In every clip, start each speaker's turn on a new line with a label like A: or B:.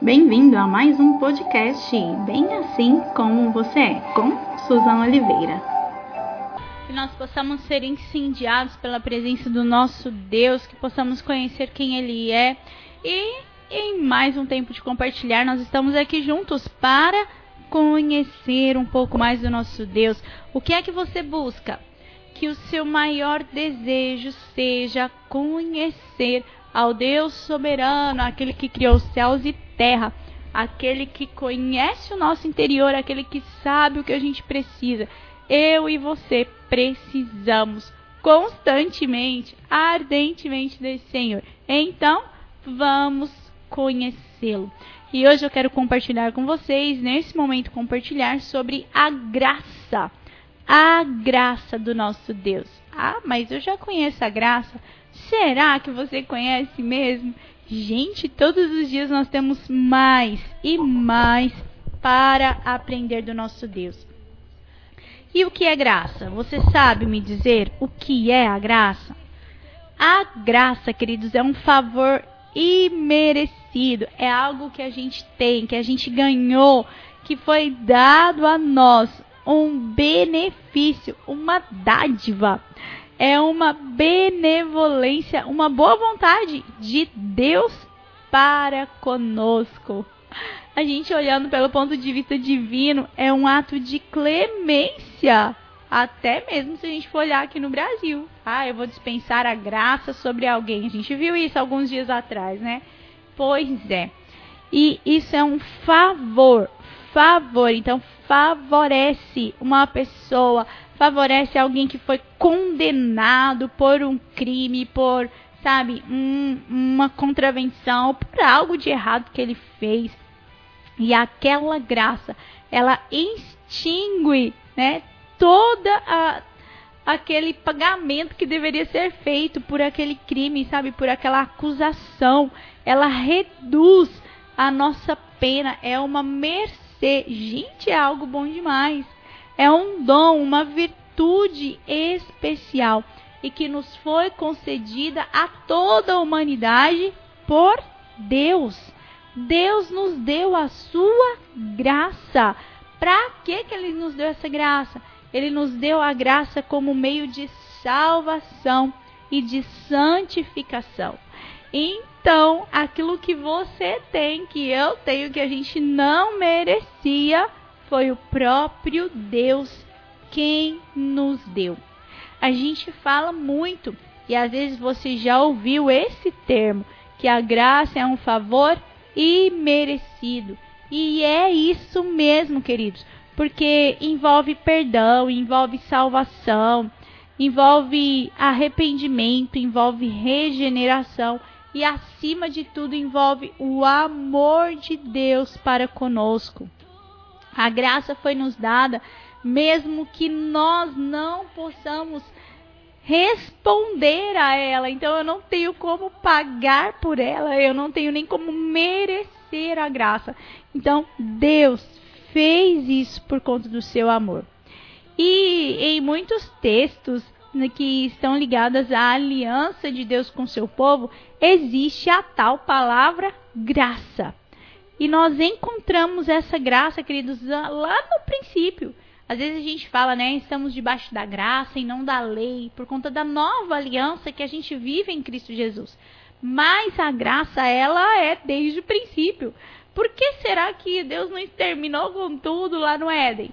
A: Bem-vindo a mais um podcast Bem Assim Como Você É, com Suzana Oliveira.
B: Que nós possamos ser incendiados pela presença do nosso Deus, que possamos conhecer quem Ele é e em mais um tempo de compartilhar, nós estamos aqui juntos para conhecer um pouco mais do nosso Deus. O que é que você busca? Que o seu maior desejo seja conhecer ao Deus soberano, aquele que criou céus e terra, aquele que conhece o nosso interior, aquele que sabe o que a gente precisa. Eu e você precisamos constantemente, ardentemente desse Senhor. Então, vamos conhecê-lo. E hoje eu quero compartilhar com vocês, nesse momento, compartilhar sobre a graça. A graça do nosso Deus. Ah, mas eu já conheço a graça. Será que você conhece mesmo? Gente, todos os dias nós temos mais e mais para aprender do nosso Deus. E o que é graça? Você sabe me dizer o que é a graça? A graça, queridos, é um favor imerecido. É algo que a gente tem, que a gente ganhou, que foi dado a nós. Um benefício, uma dádiva. É uma benevolência, uma boa vontade de Deus para conosco. A gente olhando pelo ponto de vista divino, é um ato de clemência até mesmo se a gente for olhar aqui no Brasil. Ah, eu vou dispensar a graça sobre alguém. A gente viu isso alguns dias atrás, né? Pois é. E isso é um favor. Favor. Então, favorece uma pessoa, favorece alguém que foi condenado por um crime, por, sabe, um, uma contravenção, por algo de errado que ele fez. E aquela graça, ela extingue, né, toda a aquele pagamento que deveria ser feito por aquele crime, sabe, por aquela acusação. Ela reduz a nossa pena, é uma mercê. Gente, é algo bom demais. É um dom, uma virtude especial e que nos foi concedida a toda a humanidade por Deus. Deus nos deu a sua graça. Para que que ele nos deu essa graça? Ele nos deu a graça como meio de salvação e de santificação. Então, aquilo que você tem, que eu tenho, que a gente não merecia, foi o próprio Deus quem nos deu. A gente fala muito, e às vezes você já ouviu esse termo, que a graça é um favor imerecido. E é isso mesmo, queridos porque envolve perdão, envolve salvação, envolve arrependimento, envolve regeneração e, acima de tudo, envolve o amor de Deus para conosco. A graça foi nos dada, mesmo que nós não possamos responder a ela. Então eu não tenho como pagar por ela, eu não tenho nem como merecer a graça. Então Deus fez isso por conta do seu amor. E em muitos textos que estão ligados à aliança de Deus com seu povo, existe a tal palavra graça. E nós encontramos essa graça, queridos, lá no princípio. Às vezes a gente fala, né, estamos debaixo da graça e não da lei, por conta da nova aliança que a gente vive em Cristo Jesus. Mas a graça, ela é desde o princípio. Por que será que Deus não exterminou com tudo lá no Éden?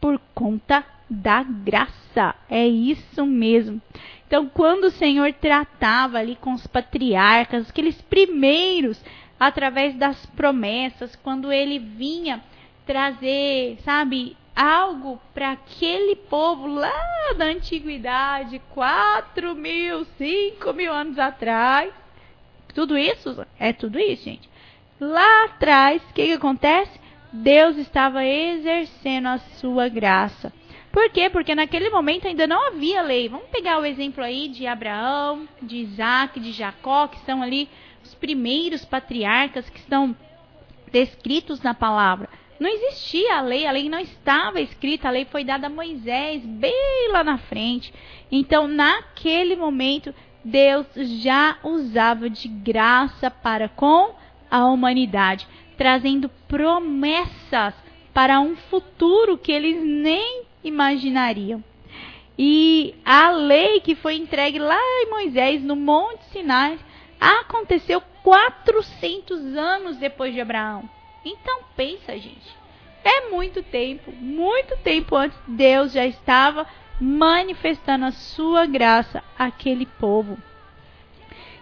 B: Por conta da graça. É isso mesmo. Então, quando o Senhor tratava ali com os patriarcas, aqueles primeiros, através das promessas, quando ele vinha trazer, sabe, algo para aquele povo lá da antiguidade, 4 mil, 5 mil anos atrás. Tudo isso é tudo isso, gente lá atrás, o que, que acontece? Deus estava exercendo a sua graça. Por quê? Porque naquele momento ainda não havia lei. Vamos pegar o exemplo aí de Abraão, de Isaac, de Jacó, que são ali os primeiros patriarcas que estão descritos na palavra. Não existia a lei, a lei não estava escrita, a lei foi dada a Moisés bem lá na frente. Então, naquele momento, Deus já usava de graça para com a humanidade. trazendo promessas para um futuro que eles nem imaginariam. E a lei que foi entregue lá em Moisés, no Monte Sinai, aconteceu 400 anos depois de Abraão. Então pensa, gente. É muito tempo, muito tempo antes Deus já estava manifestando a sua graça àquele povo.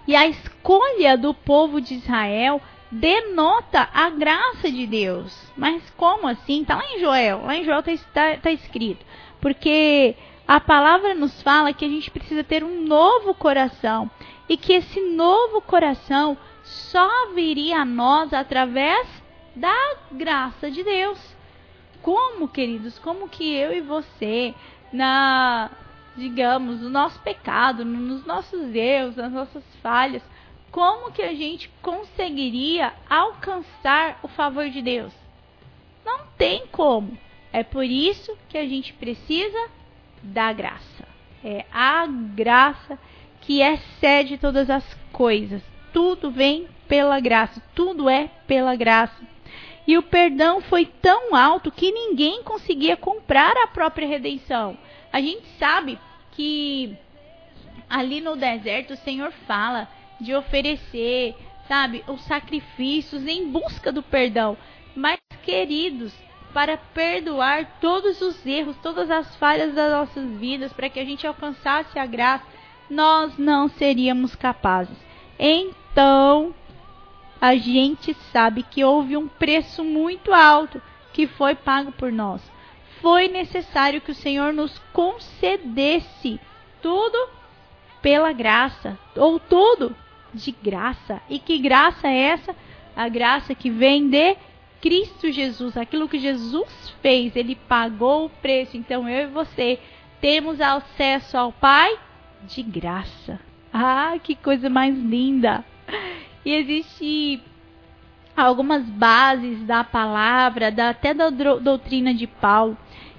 B: E a escolha do povo de Israel denota a graça de Deus. Mas como assim? Está lá em Joel. Lá em Joel está tá escrito. Porque a palavra nos fala que a gente precisa ter um novo coração. E que esse novo coração só viria a nós através da graça de Deus. Como, queridos, como que eu e você, na, digamos, no nosso pecado, nos nossos erros, nas nossas falhas, como que a gente conseguiria alcançar o favor de Deus? Não tem como. É por isso que a gente precisa da graça. É a graça que excede todas as coisas. Tudo vem pela graça, tudo é pela graça. E o perdão foi tão alto que ninguém conseguia comprar a própria redenção. A gente sabe que ali no deserto o Senhor fala de oferecer, sabe, os sacrifícios em busca do perdão. Mas, queridos, para perdoar todos os erros, todas as falhas das nossas vidas, para que a gente alcançasse a graça, nós não seríamos capazes. Então, a gente sabe que houve um preço muito alto que foi pago por nós. Foi necessário que o Senhor nos concedesse tudo pela graça, ou tudo de graça. E que graça é essa? A graça que vem de Cristo Jesus, aquilo que Jesus fez, ele pagou o preço. Então eu e você temos acesso ao Pai de graça. Ah, que coisa mais linda! E existe algumas bases da palavra, da, até da doutrina de Paulo,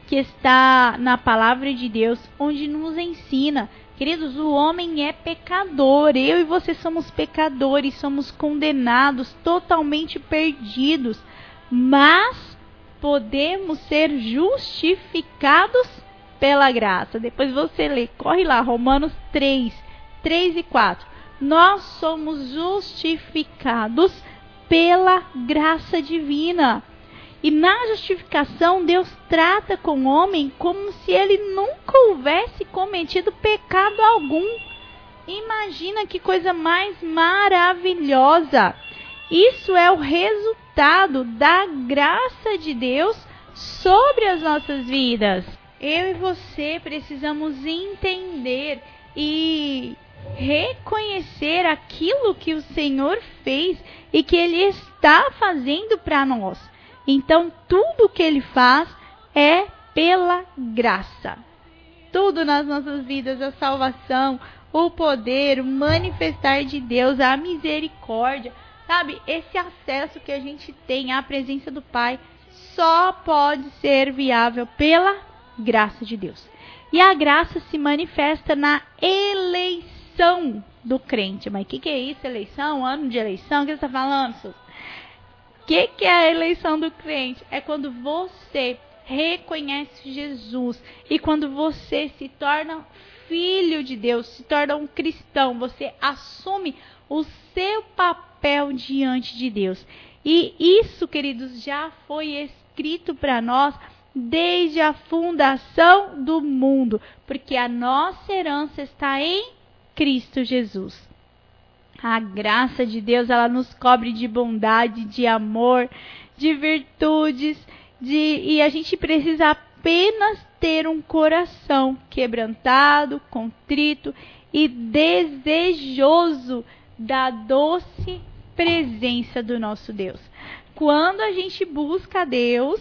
B: que está na palavra de Deus, onde nos ensina Queridos, o homem é pecador. Eu e você somos pecadores, somos condenados, totalmente perdidos. Mas podemos ser justificados pela graça. Depois você lê, corre lá, Romanos 3, 3 e 4. Nós somos justificados pela graça divina. E na justificação, Deus trata com o homem como se ele nunca houvesse cometido pecado algum. Imagina que coisa mais maravilhosa! Isso é o resultado da graça de Deus sobre as nossas vidas. Eu e você precisamos entender e reconhecer aquilo que o Senhor fez e que Ele está fazendo para nós. Então, tudo que ele faz é pela graça. Tudo nas nossas vidas, a salvação, o poder, o manifestar de Deus, a misericórdia, sabe? Esse acesso que a gente tem à presença do Pai só pode ser viável pela graça de Deus. E a graça se manifesta na eleição do crente. Mas o que, que, é isso? Eleição? Ano de eleição? O que você está falando, Sus? que, que é a eleição do crente? É quando você reconhece Jesus e quando você se torna filho de Deus, se torna um cristão, você assume o seu papel diante de Deus. E isso, queridos, já foi escrito para nós desde a fundação do mundo, porque a nossa herança está em Cristo Jesus. A graça de Deus, ela nos cobre de bondade, de amor, de virtudes, de e a gente precisa apenas ter um coração quebrantado, contrito e desejoso da doce presença do nosso Deus. Quando a gente busca Deus,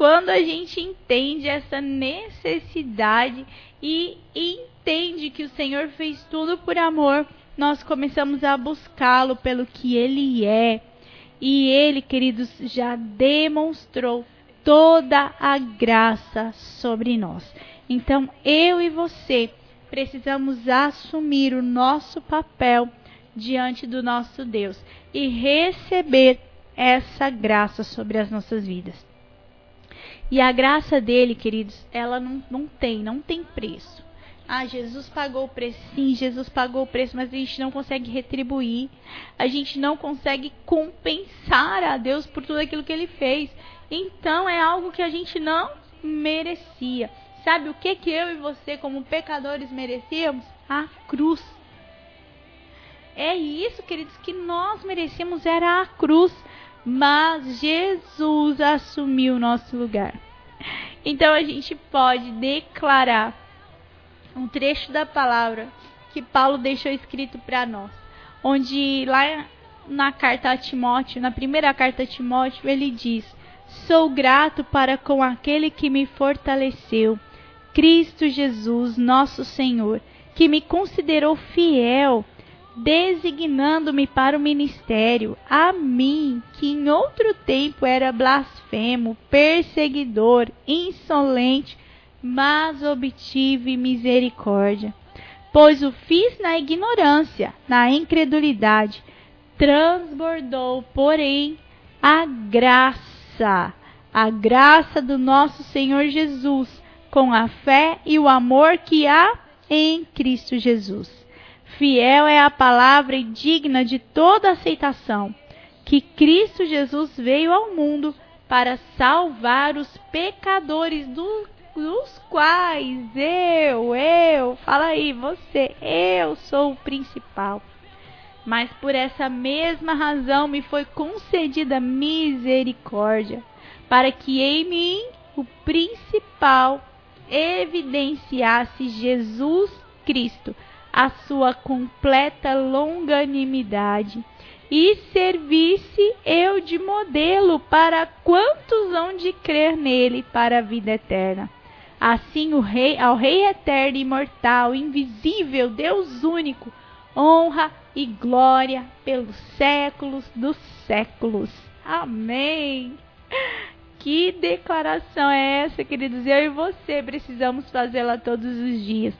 B: quando a gente entende essa necessidade e entende que o Senhor fez tudo por amor, nós começamos a buscá-lo pelo que ele é. E ele, queridos, já demonstrou toda a graça sobre nós. Então, eu e você precisamos assumir o nosso papel diante do nosso Deus e receber essa graça sobre as nossas vidas. E a graça dele, queridos, ela não, não tem, não tem preço. Ah, Jesus pagou o preço. Sim, Jesus pagou o preço, mas a gente não consegue retribuir. A gente não consegue compensar a Deus por tudo aquilo que ele fez. Então é algo que a gente não merecia. Sabe o que que eu e você como pecadores merecíamos? A cruz. É isso, queridos, que nós merecíamos era a cruz, mas Jesus assumiu o nosso lugar. Então a gente pode declarar um trecho da palavra que Paulo deixou escrito para nós, onde lá na carta a Timóteo, na primeira carta a Timóteo, ele diz: Sou grato para com aquele que me fortaleceu, Cristo Jesus, nosso Senhor, que me considerou fiel, designando-me para o ministério, a mim, que em outro tempo era blasfemo, perseguidor, insolente, mas obtive misericórdia. Pois o fiz na ignorância, na incredulidade, transbordou, porém, a graça, a graça do nosso Senhor Jesus, com a fé e o amor que há em Cristo Jesus. Fiel é a palavra e digna de toda aceitação, que Cristo Jesus veio ao mundo para salvar os pecadores do dos quais eu, eu, fala aí, você, eu sou o principal. Mas por essa mesma razão me foi concedida misericórdia, para que em mim o principal evidenciasse Jesus Cristo, a sua completa longanimidade, e servisse eu de modelo para quantos hão de crer nele para a vida eterna. Assim o rei, ao rei eterno, imortal, invisível, Deus único, honra e glória pelos séculos dos séculos. Amém. Que declaração é essa, queridos? Eu e você precisamos fazê-la todos os dias.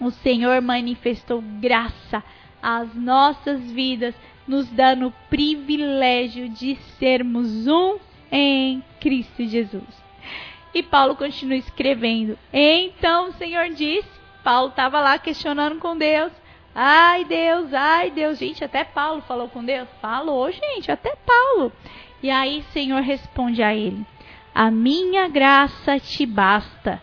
B: O Senhor manifestou graça às nossas vidas, nos dando o privilégio de sermos um em Cristo Jesus. E Paulo continua escrevendo. Então o Senhor disse: Paulo estava lá questionando com Deus. Ai Deus, ai Deus. Gente, até Paulo falou com Deus. Falou, gente, até Paulo. E aí o Senhor responde a ele: A minha graça te basta,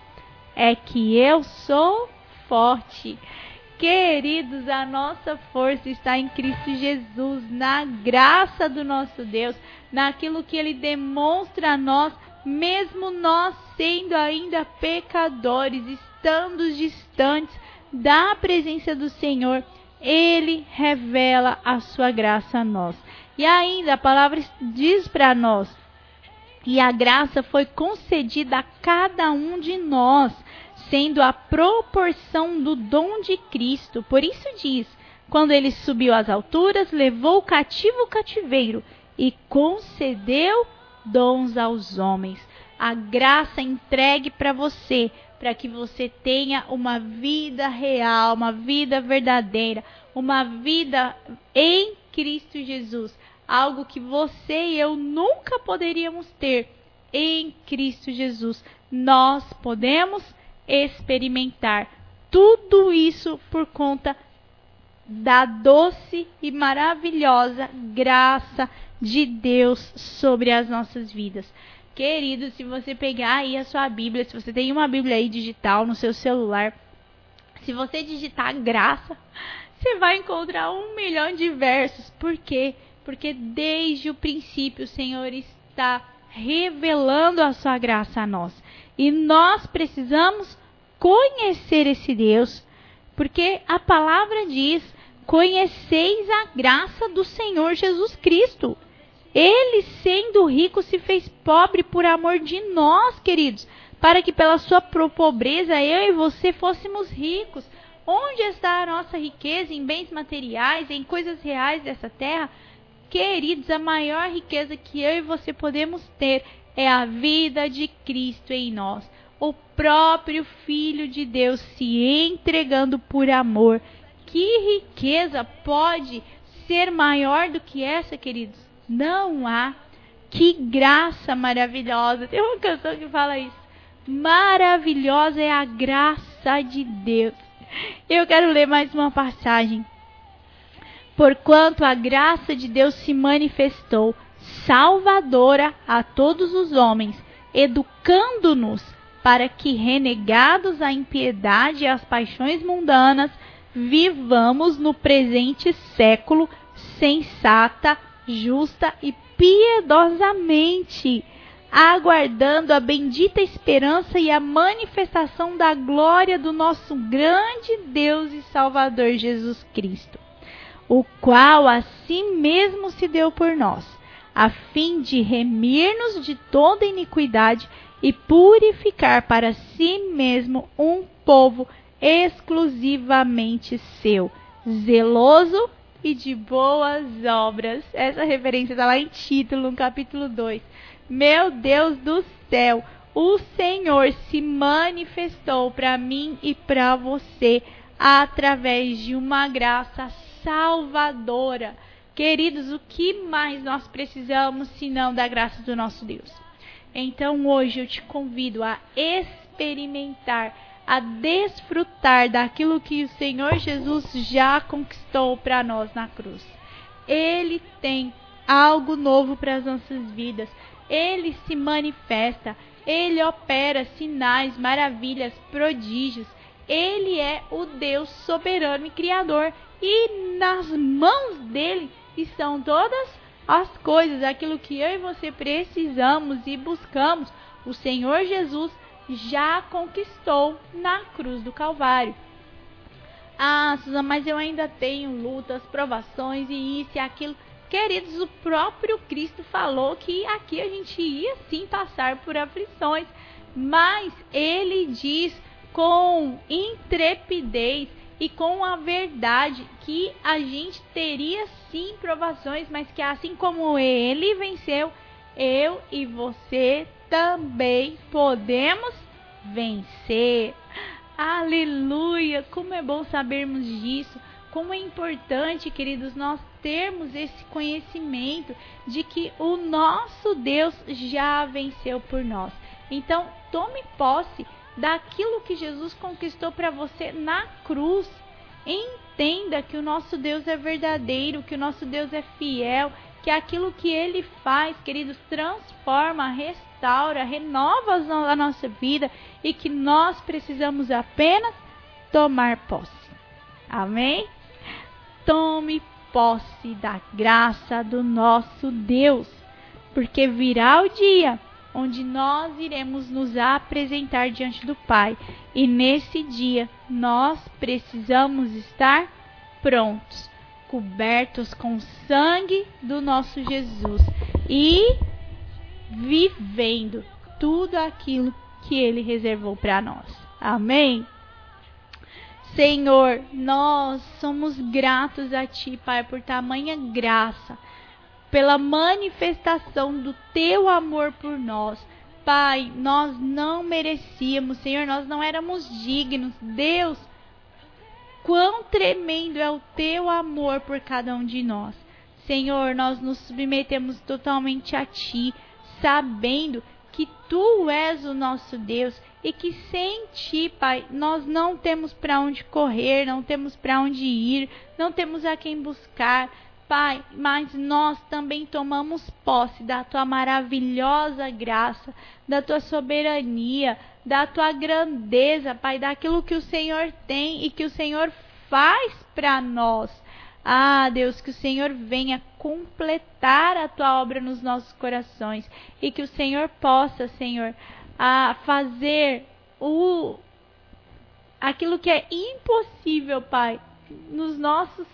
B: é que eu sou forte. Queridos, a nossa força está em Cristo Jesus, na graça do nosso Deus, naquilo que Ele demonstra a nós mesmo nós sendo ainda pecadores, estando distantes da presença do Senhor, ele revela a sua graça a nós. E ainda a palavra diz para nós: e a graça foi concedida a cada um de nós, sendo a proporção do dom de Cristo. Por isso diz: quando ele subiu às alturas, levou o cativo o cativeiro e concedeu dons aos homens. A graça entregue para você, para que você tenha uma vida real, uma vida verdadeira, uma vida em Cristo Jesus. Algo que você e eu nunca poderíamos ter em Cristo Jesus. Nós podemos experimentar tudo isso por conta da doce e maravilhosa graça de Deus sobre as nossas vidas. Querido, se você pegar aí a sua Bíblia, se você tem uma Bíblia aí digital no seu celular, se você digitar graça, você vai encontrar um milhão de versos. Por quê? Porque desde o princípio o Senhor está revelando a sua graça a nós. E nós precisamos conhecer esse Deus, porque a palavra diz: conheceis a graça do Senhor Jesus Cristo. Ele, sendo rico, se fez pobre por amor de nós, queridos, para que pela sua pobreza eu e você fôssemos ricos. Onde está a nossa riqueza em bens materiais, em coisas reais dessa terra? Queridos, a maior riqueza que eu e você podemos ter é a vida de Cristo em nós. O próprio Filho de Deus se entregando por amor. Que riqueza pode ser maior do que essa, queridos? Não há. Que graça maravilhosa. Tem uma canção que fala isso. Maravilhosa é a graça de Deus. Eu quero ler mais uma passagem. Porquanto a graça de Deus se manifestou, salvadora a todos os homens, educando-nos para que, renegados à impiedade e às paixões mundanas, vivamos no presente século sensata, justa e piedosamente, aguardando a bendita esperança e a manifestação da glória do nosso grande Deus e Salvador Jesus Cristo, o qual a si mesmo se deu por nós, a fim de remir-nos de toda iniquidade e purificar para si mesmo um povo exclusivamente seu, zeloso e de boas obras. Essa referência está lá em título, no capítulo 2. Meu Deus do céu, o Senhor se manifestou para mim e para você através de uma graça salvadora. Queridos, o que mais nós precisamos senão da graça do nosso Deus? Então hoje eu te convido a experimentar a desfrutar daquilo que o Senhor Jesus já conquistou para nós na cruz. Ele tem algo novo para as nossas vidas. Ele se manifesta, ele opera sinais, maravilhas, prodígios. Ele é o Deus soberano e criador, e nas mãos dele estão todas as coisas, aquilo que eu e você precisamos e buscamos. O Senhor Jesus já conquistou na cruz do Calvário. Ah, Susan, mas eu ainda tenho lutas, provações e isso e aquilo. Queridos, o próprio Cristo falou que aqui a gente ia sim passar por aflições, mas ele diz com intrepidez e com a verdade que a gente teria sim provações, mas que assim como ele venceu, eu e você também podemos vencer. Aleluia! Como é bom sabermos disso. Como é importante, queridos, nós termos esse conhecimento de que o nosso Deus já venceu por nós. Então, tome posse daquilo que Jesus conquistou para você na cruz. Entenda que o nosso Deus é verdadeiro, que o nosso Deus é fiel, que aquilo que ele faz, queridos, transforma, restaura, renova a nossa vida e que nós precisamos apenas tomar posse. Amém? Tome posse da graça do nosso Deus, porque virá o dia onde nós iremos nos apresentar diante do Pai, e nesse dia nós precisamos estar prontos cobertos com o sangue do nosso Jesus e vivendo tudo aquilo que ele reservou para nós. Amém? Senhor, nós somos gratos a Ti, Pai, por tamanha graça, pela manifestação do Teu amor por nós. Pai, nós não merecíamos, Senhor, nós não éramos dignos. Deus, quão tremendo é o teu amor por cada um de nós. Senhor, nós nos submetemos totalmente a ti, sabendo que tu és o nosso Deus e que sem ti, Pai, nós não temos para onde correr, não temos para onde ir, não temos a quem buscar. Pai, mas nós também tomamos posse da tua maravilhosa graça, da tua soberania, da tua grandeza, Pai, daquilo que o Senhor tem e que o Senhor faz para nós. Ah, Deus, que o Senhor venha completar a tua obra nos nossos corações e que o Senhor possa, Senhor, a fazer o aquilo que é impossível, Pai, nos nossos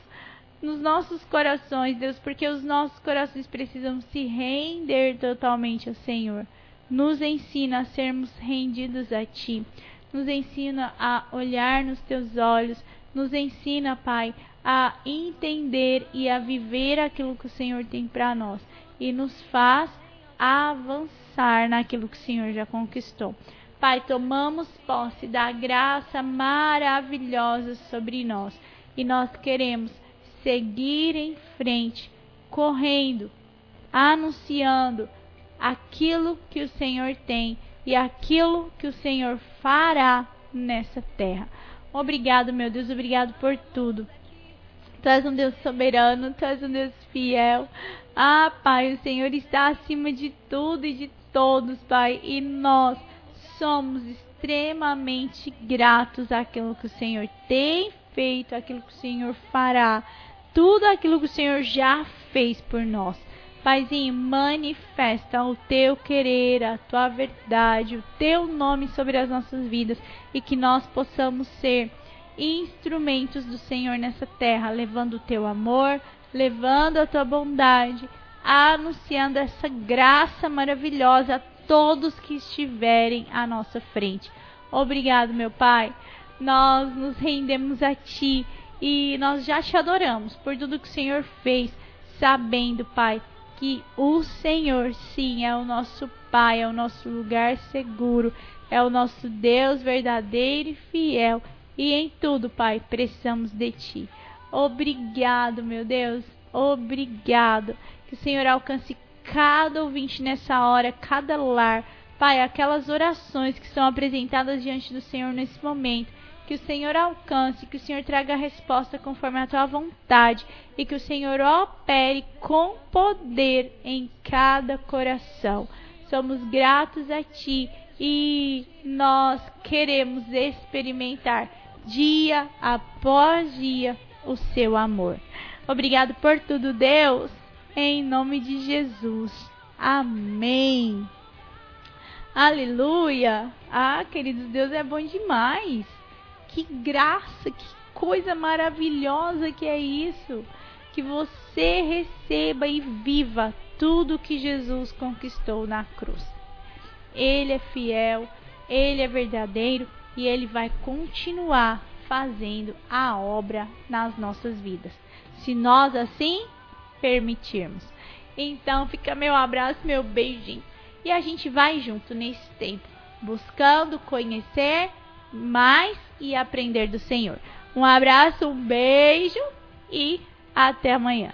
B: nos nossos corações, Deus, porque os nossos corações precisam se render totalmente ao Senhor. Nos ensina a sermos rendidos a Ti. Nos ensina a olhar nos Teus olhos. Nos ensina, Pai, a entender e a viver aquilo que o Senhor tem para nós. E nos faz avançar naquilo que o Senhor já conquistou. Pai, tomamos posse da graça maravilhosa sobre nós e nós queremos seguir em frente, correndo, anunciando aquilo que o Senhor tem e aquilo que o Senhor fará nessa terra. Obrigado, meu Deus, obrigado por tudo. Tu és um Deus soberano, tu és um Deus fiel. Ah, Pai, o Senhor está acima de tudo e de todos, Pai, e nós somos extremamente gratos àquilo que o Senhor tem feito, àquilo que o Senhor fará, tudo aquilo que o Senhor já fez por nós. Paizinho, manifesta o teu querer, a tua verdade, o teu nome sobre as nossas vidas e que nós possamos ser instrumentos do Senhor nessa terra, levando o teu amor, levando a tua bondade, anunciando essa graça maravilhosa a todos que estiverem à nossa frente. Obrigado, meu Pai. Nós nos rendemos a Ti e nós já te adoramos por tudo que o Senhor fez, sabendo, Pai, que o Senhor, sim, é o nosso Pai, é o nosso lugar seguro, é o nosso Deus verdadeiro e fiel. E em tudo, Pai, precisamos de Ti. Obrigado, meu Deus. Obrigado. Que o Senhor alcance cada ouvinte nessa hora, cada lar. Pai, aquelas orações que são apresentadas diante do Senhor nesse momento que o Senhor alcance, que o Senhor traga a resposta conforme a tua vontade e que o Senhor opere com poder em cada coração. Somos gratos a ti e nós queremos experimentar dia após dia o seu amor. Obrigado por tudo, Deus, em nome de Jesus. Amém. Aleluia. Ah, queridos, Deus é bom demais. Que graça, que coisa maravilhosa que é isso. Que você receba e viva tudo que Jesus conquistou na cruz. Ele é fiel, ele é verdadeiro e ele vai continuar fazendo a obra nas nossas vidas. Se nós assim permitirmos. Então fica meu abraço, meu beijinho. E a gente vai junto nesse tempo, buscando conhecer mais e aprender do Senhor. Um abraço, um beijo e até amanhã.